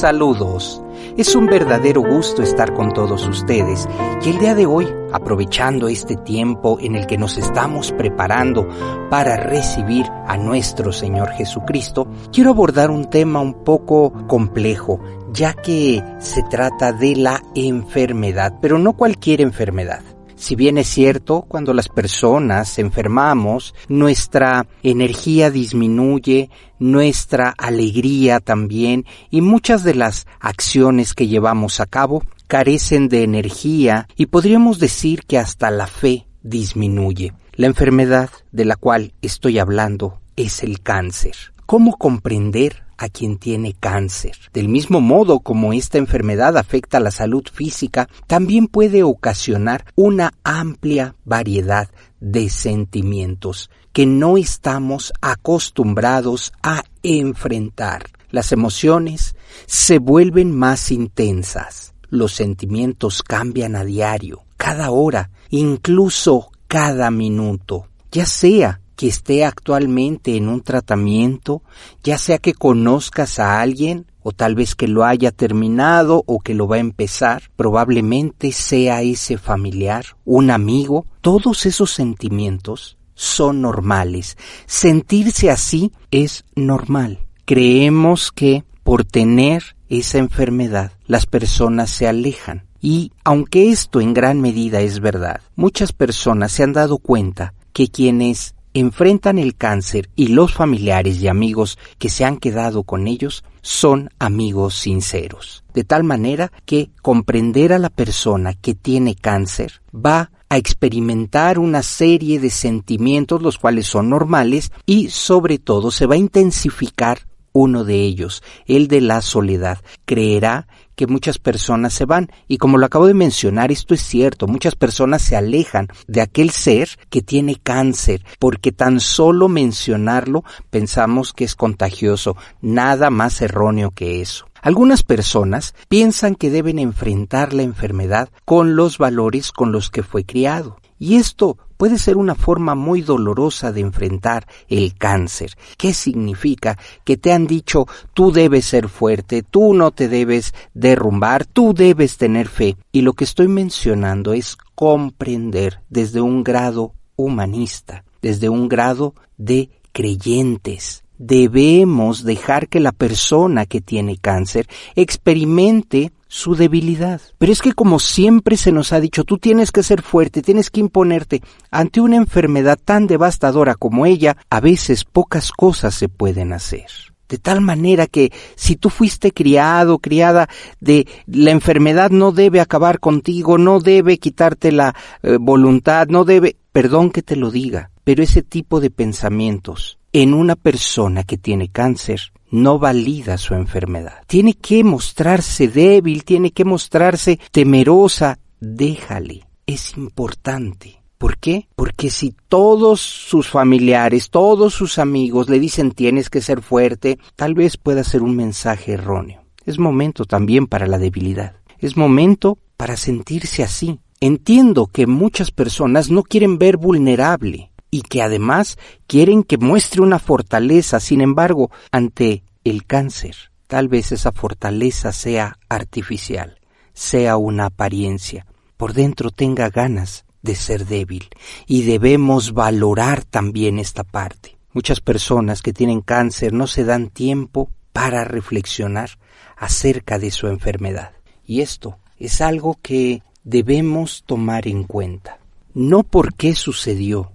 Saludos. Es un verdadero gusto estar con todos ustedes y el día de hoy, aprovechando este tiempo en el que nos estamos preparando para recibir a nuestro Señor Jesucristo, quiero abordar un tema un poco complejo, ya que se trata de la enfermedad, pero no cualquier enfermedad. Si bien es cierto, cuando las personas enfermamos, nuestra energía disminuye, nuestra alegría también y muchas de las acciones que llevamos a cabo carecen de energía y podríamos decir que hasta la fe disminuye. La enfermedad de la cual estoy hablando es el cáncer. ¿Cómo comprender a quien tiene cáncer. Del mismo modo como esta enfermedad afecta la salud física, también puede ocasionar una amplia variedad de sentimientos que no estamos acostumbrados a enfrentar. Las emociones se vuelven más intensas. Los sentimientos cambian a diario, cada hora, incluso cada minuto, ya sea que esté actualmente en un tratamiento, ya sea que conozcas a alguien o tal vez que lo haya terminado o que lo va a empezar, probablemente sea ese familiar, un amigo, todos esos sentimientos son normales. Sentirse así es normal. Creemos que por tener esa enfermedad las personas se alejan. Y aunque esto en gran medida es verdad, muchas personas se han dado cuenta que quienes enfrentan el cáncer y los familiares y amigos que se han quedado con ellos son amigos sinceros. De tal manera que comprender a la persona que tiene cáncer va a experimentar una serie de sentimientos los cuales son normales y sobre todo se va a intensificar uno de ellos, el de la soledad. Creerá que muchas personas se van. Y como lo acabo de mencionar, esto es cierto, muchas personas se alejan de aquel ser que tiene cáncer, porque tan solo mencionarlo pensamos que es contagioso. Nada más erróneo que eso. Algunas personas piensan que deben enfrentar la enfermedad con los valores con los que fue criado. Y esto puede ser una forma muy dolorosa de enfrentar el cáncer. ¿Qué significa? Que te han dicho tú debes ser fuerte, tú no te debes derrumbar, tú debes tener fe. Y lo que estoy mencionando es comprender desde un grado humanista, desde un grado de creyentes, debemos dejar que la persona que tiene cáncer experimente su debilidad. Pero es que como siempre se nos ha dicho, tú tienes que ser fuerte, tienes que imponerte. Ante una enfermedad tan devastadora como ella, a veces pocas cosas se pueden hacer. De tal manera que si tú fuiste criado, criada de la enfermedad no debe acabar contigo, no debe quitarte la eh, voluntad, no debe, perdón que te lo diga, pero ese tipo de pensamientos en una persona que tiene cáncer no valida su enfermedad. Tiene que mostrarse débil, tiene que mostrarse temerosa. Déjale. Es importante. ¿Por qué? Porque si todos sus familiares, todos sus amigos le dicen tienes que ser fuerte, tal vez pueda ser un mensaje erróneo. Es momento también para la debilidad. Es momento para sentirse así. Entiendo que muchas personas no quieren ver vulnerable y que además quieren que muestre una fortaleza. Sin embargo, ante el cáncer, tal vez esa fortaleza sea artificial, sea una apariencia. Por dentro tenga ganas de ser débil y debemos valorar también esta parte. Muchas personas que tienen cáncer no se dan tiempo para reflexionar acerca de su enfermedad. Y esto es algo que debemos tomar en cuenta. No por qué sucedió,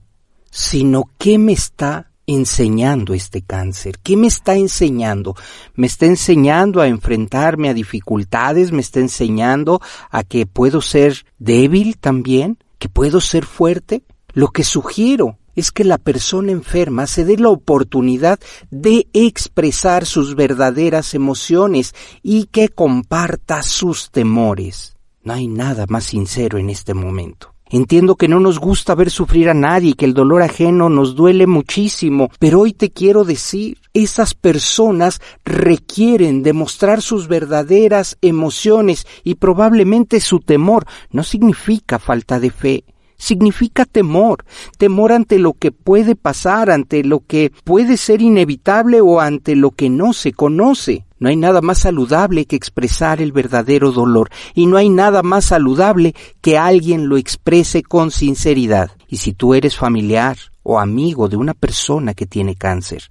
sino qué me está enseñando este cáncer? ¿Qué me está enseñando? ¿Me está enseñando a enfrentarme a dificultades? ¿Me está enseñando a que puedo ser débil también? ¿Que puedo ser fuerte? Lo que sugiero es que la persona enferma se dé la oportunidad de expresar sus verdaderas emociones y que comparta sus temores. No hay nada más sincero en este momento. Entiendo que no nos gusta ver sufrir a nadie que el dolor ajeno nos duele muchísimo, pero hoy te quiero decir, esas personas requieren demostrar sus verdaderas emociones y probablemente su temor no significa falta de fe, significa temor, temor ante lo que puede pasar, ante lo que puede ser inevitable o ante lo que no se conoce. No hay nada más saludable que expresar el verdadero dolor y no hay nada más saludable que alguien lo exprese con sinceridad. Y si tú eres familiar o amigo de una persona que tiene cáncer,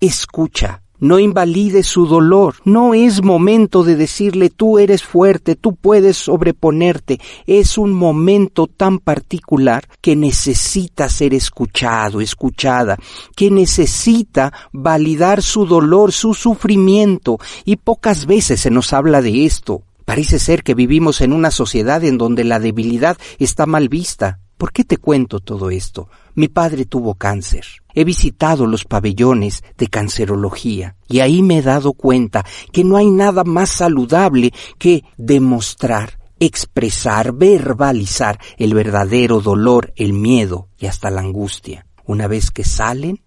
escucha, no invalide su dolor. No es momento de decirle tú eres fuerte, tú puedes sobreponerte. Es un momento tan particular que necesita ser escuchado, escuchada, que necesita validar su dolor, su sufrimiento. Y pocas veces se nos habla de esto. Parece ser que vivimos en una sociedad en donde la debilidad está mal vista. ¿Por qué te cuento todo esto? Mi padre tuvo cáncer. He visitado los pabellones de cancerología y ahí me he dado cuenta que no hay nada más saludable que demostrar, expresar, verbalizar el verdadero dolor, el miedo y hasta la angustia. Una vez que salen,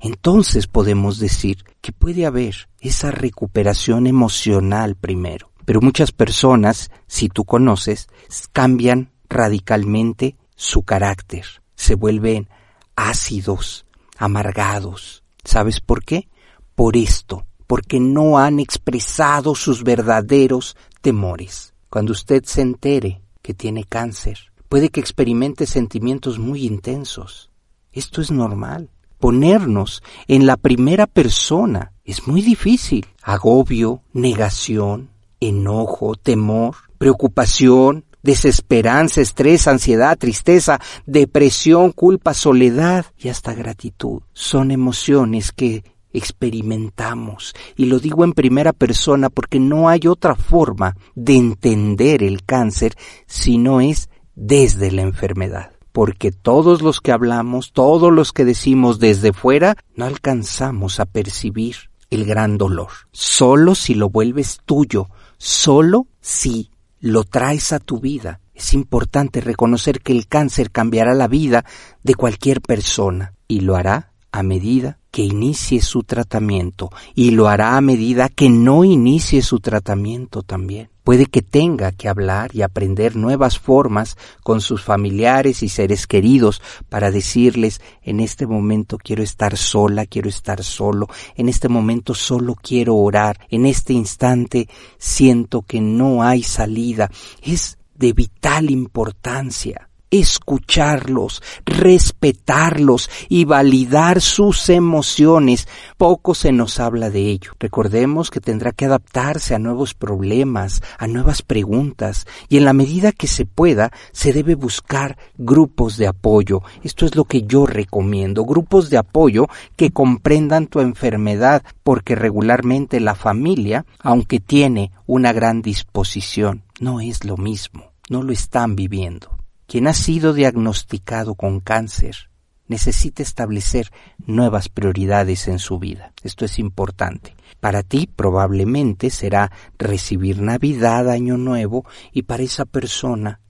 entonces podemos decir que puede haber esa recuperación emocional primero. Pero muchas personas, si tú conoces, cambian radicalmente su carácter, se vuelven ácidos, amargados. ¿Sabes por qué? Por esto, porque no han expresado sus verdaderos temores. Cuando usted se entere que tiene cáncer, puede que experimente sentimientos muy intensos. Esto es normal. Ponernos en la primera persona es muy difícil. Agobio, negación, enojo, temor, preocupación, desesperanza, estrés, ansiedad, tristeza, depresión, culpa, soledad y hasta gratitud. Son emociones que experimentamos. Y lo digo en primera persona porque no hay otra forma de entender el cáncer si no es desde la enfermedad. Porque todos los que hablamos, todos los que decimos desde fuera, no alcanzamos a percibir el gran dolor. Solo si lo vuelves tuyo, solo si lo traes a tu vida. Es importante reconocer que el cáncer cambiará la vida de cualquier persona y lo hará a medida que inicie su tratamiento y lo hará a medida que no inicie su tratamiento también. Puede que tenga que hablar y aprender nuevas formas con sus familiares y seres queridos para decirles en este momento quiero estar sola, quiero estar solo, en este momento solo quiero orar, en este instante siento que no hay salida. Es de vital importancia escucharlos, respetarlos y validar sus emociones. Poco se nos habla de ello. Recordemos que tendrá que adaptarse a nuevos problemas, a nuevas preguntas, y en la medida que se pueda, se debe buscar grupos de apoyo. Esto es lo que yo recomiendo, grupos de apoyo que comprendan tu enfermedad, porque regularmente la familia, aunque tiene una gran disposición, no es lo mismo, no lo están viviendo. Quien ha sido diagnosticado con cáncer necesita establecer nuevas prioridades en su vida. Esto es importante. Para ti probablemente será recibir Navidad, Año Nuevo, y para esa persona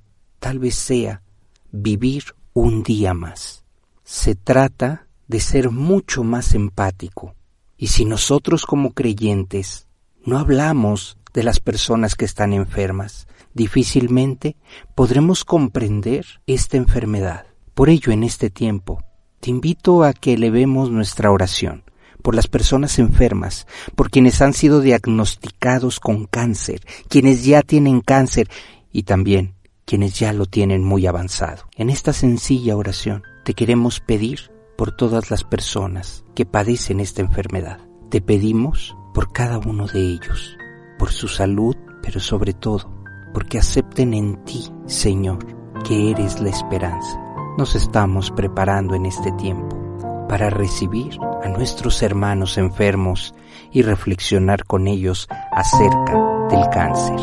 tal vez sea vivir un día más. Se trata de ser mucho más empático. Y si nosotros como creyentes no hablamos de las personas que están enfermas, difícilmente podremos comprender esta enfermedad. Por ello, en este tiempo, te invito a que elevemos nuestra oración por las personas enfermas, por quienes han sido diagnosticados con cáncer, quienes ya tienen cáncer y también quienes ya lo tienen muy avanzado. En esta sencilla oración te queremos pedir por todas las personas que padecen esta enfermedad. Te pedimos por cada uno de ellos, por su salud, pero sobre todo porque acepten en ti, Señor, que eres la esperanza. Nos estamos preparando en este tiempo para recibir a nuestros hermanos enfermos y reflexionar con ellos acerca del cáncer.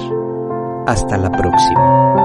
Hasta la próxima.